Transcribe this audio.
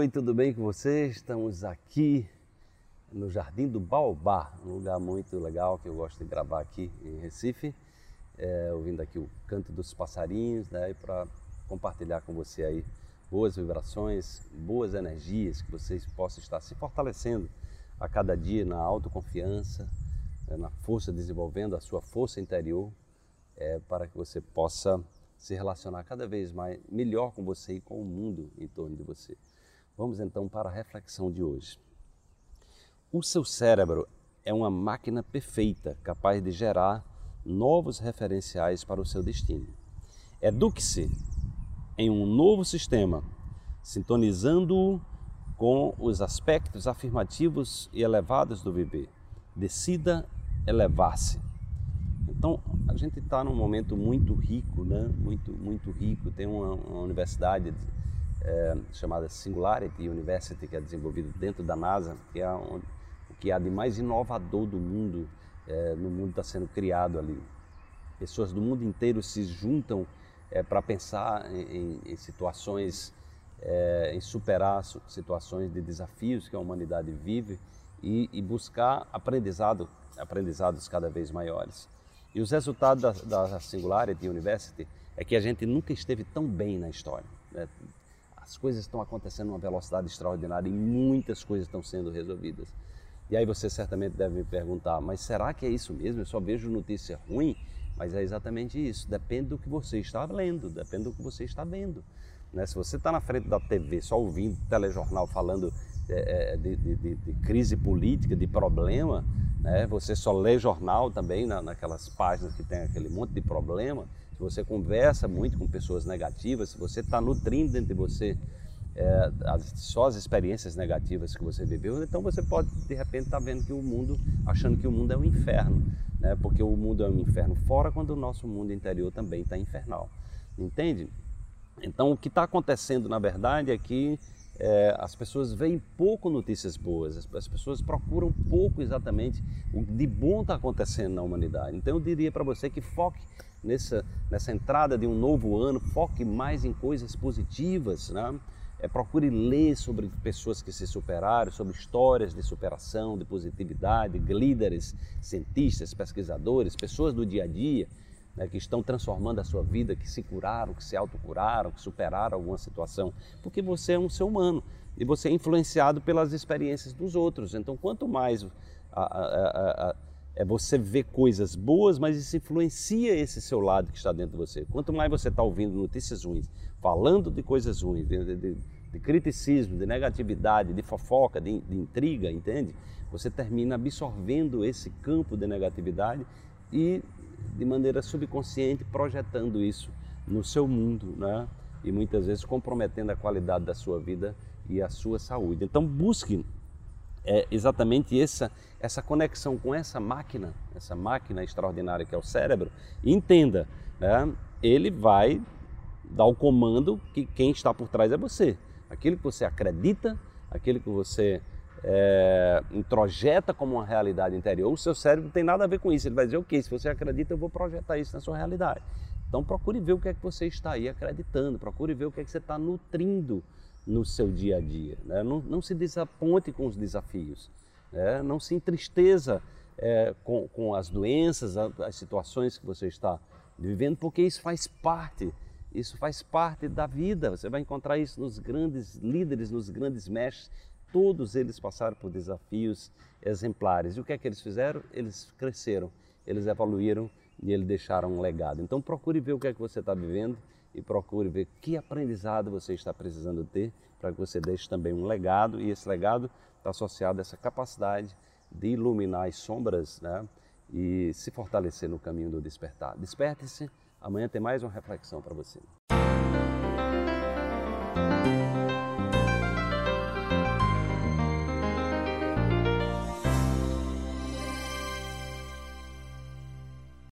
Oi, tudo bem com você? Estamos aqui no Jardim do Baobá, um lugar muito legal que eu gosto de gravar aqui em Recife, é, ouvindo aqui o canto dos passarinhos, né, para compartilhar com você aí boas vibrações, boas energias, que vocês possam estar se fortalecendo a cada dia na autoconfiança, né, na força, desenvolvendo a sua força interior, é, para que você possa se relacionar cada vez mais melhor com você e com o mundo em torno de você. Vamos então para a reflexão de hoje. O seu cérebro é uma máquina perfeita, capaz de gerar novos referenciais para o seu destino. Eduque-se em um novo sistema, sintonizando-o com os aspectos afirmativos e elevados do viver. Decida elevar-se. Então, a gente está num momento muito rico, né? muito, muito rico. Tem uma, uma universidade é, chamada Singularity University, que é desenvolvida dentro da NASA, que é o que há de mais inovador do mundo, é, no mundo está sendo criado ali. Pessoas do mundo inteiro se juntam é, para pensar em, em situações, é, em superar situações de desafios que a humanidade vive e, e buscar aprendizado, aprendizados cada vez maiores. E os resultados da, da Singularity University é que a gente nunca esteve tão bem na história. Né? As coisas estão acontecendo a uma velocidade extraordinária e muitas coisas estão sendo resolvidas. E aí você certamente deve me perguntar, mas será que é isso mesmo? Eu só vejo notícia ruim, mas é exatamente isso. Depende do que você está lendo, depende do que você está vendo. Né? Se você está na frente da TV só ouvindo telejornal falando é, de, de, de, de, crise política, de problema, né? você só lê jornal também na, naquelas páginas que tem aquele monte de problema, você conversa muito com pessoas negativas, se você está nutrindo dentro de você é, as, só as experiências negativas que você viveu, então você pode de repente estar tá vendo que o mundo, achando que o mundo é um inferno, né? porque o mundo é um inferno fora quando o nosso mundo interior também está infernal, entende? Então o que está acontecendo na verdade é que é, as pessoas veem pouco notícias boas, as, as, pessoas procuram pouco exatamente o de bom está acontecendo na humanidade. Então eu diria para você que foque nessa, nessa entrada de um novo ano, foque mais em coisas positivas, né? É, procure ler sobre pessoas que se superaram, sobre histórias de superação, de positividade, líderes, cientistas, pesquisadores, pessoas do dia a dia né, que estão transformando a sua vida, que se curaram, que se autocuraram, que superaram alguma situação, porque você é um ser humano e você é influenciado pelas experiências dos outros. Então, quanto mais a, a, a, é você ver coisas boas, mas isso influencia esse seu lado que está dentro de você. Quanto mais você está ouvindo notícias ruins, falando de coisas ruins, de, de, de criticismo, de negatividade, de fofoca, de, de intriga, entende? Você termina absorvendo esse campo de negatividade e de maneira subconsciente projetando isso no seu mundo, né? E muitas vezes comprometendo a qualidade da sua vida e a sua saúde. Então busque é, exatamente essa essa conexão com essa máquina, essa máquina extraordinária que é o cérebro. Entenda, né? Ele vai dar o comando que quem está por trás é você. Aquilo que você acredita, aquilo que você é, introjeta como uma realidade interior, o seu cérebro não tem nada a ver com isso. Ele vai dizer, ok, se você acredita, eu vou projetar isso na sua realidade. Então procure ver o que é que você está aí acreditando, procure ver o que é que você está nutrindo no seu dia a dia. Né? Não, não, se desaponte com os desafios, né? não se entristeça é, com, com, as doenças, as situações que você está vivendo, porque isso faz parte, isso faz parte da vida. Você vai encontrar isso nos grandes líderes, nos grandes mestres, Todos eles passaram por desafios exemplares. E o que é que eles fizeram? Eles cresceram, eles evoluíram e eles deixaram um legado. Então procure ver o que é que você está vivendo e procure ver que aprendizado você está precisando ter para que você deixe também um legado e esse legado está associado a essa capacidade de iluminar as sombras né? e se fortalecer no caminho do despertar. Desperte-se, amanhã tem mais uma reflexão para você.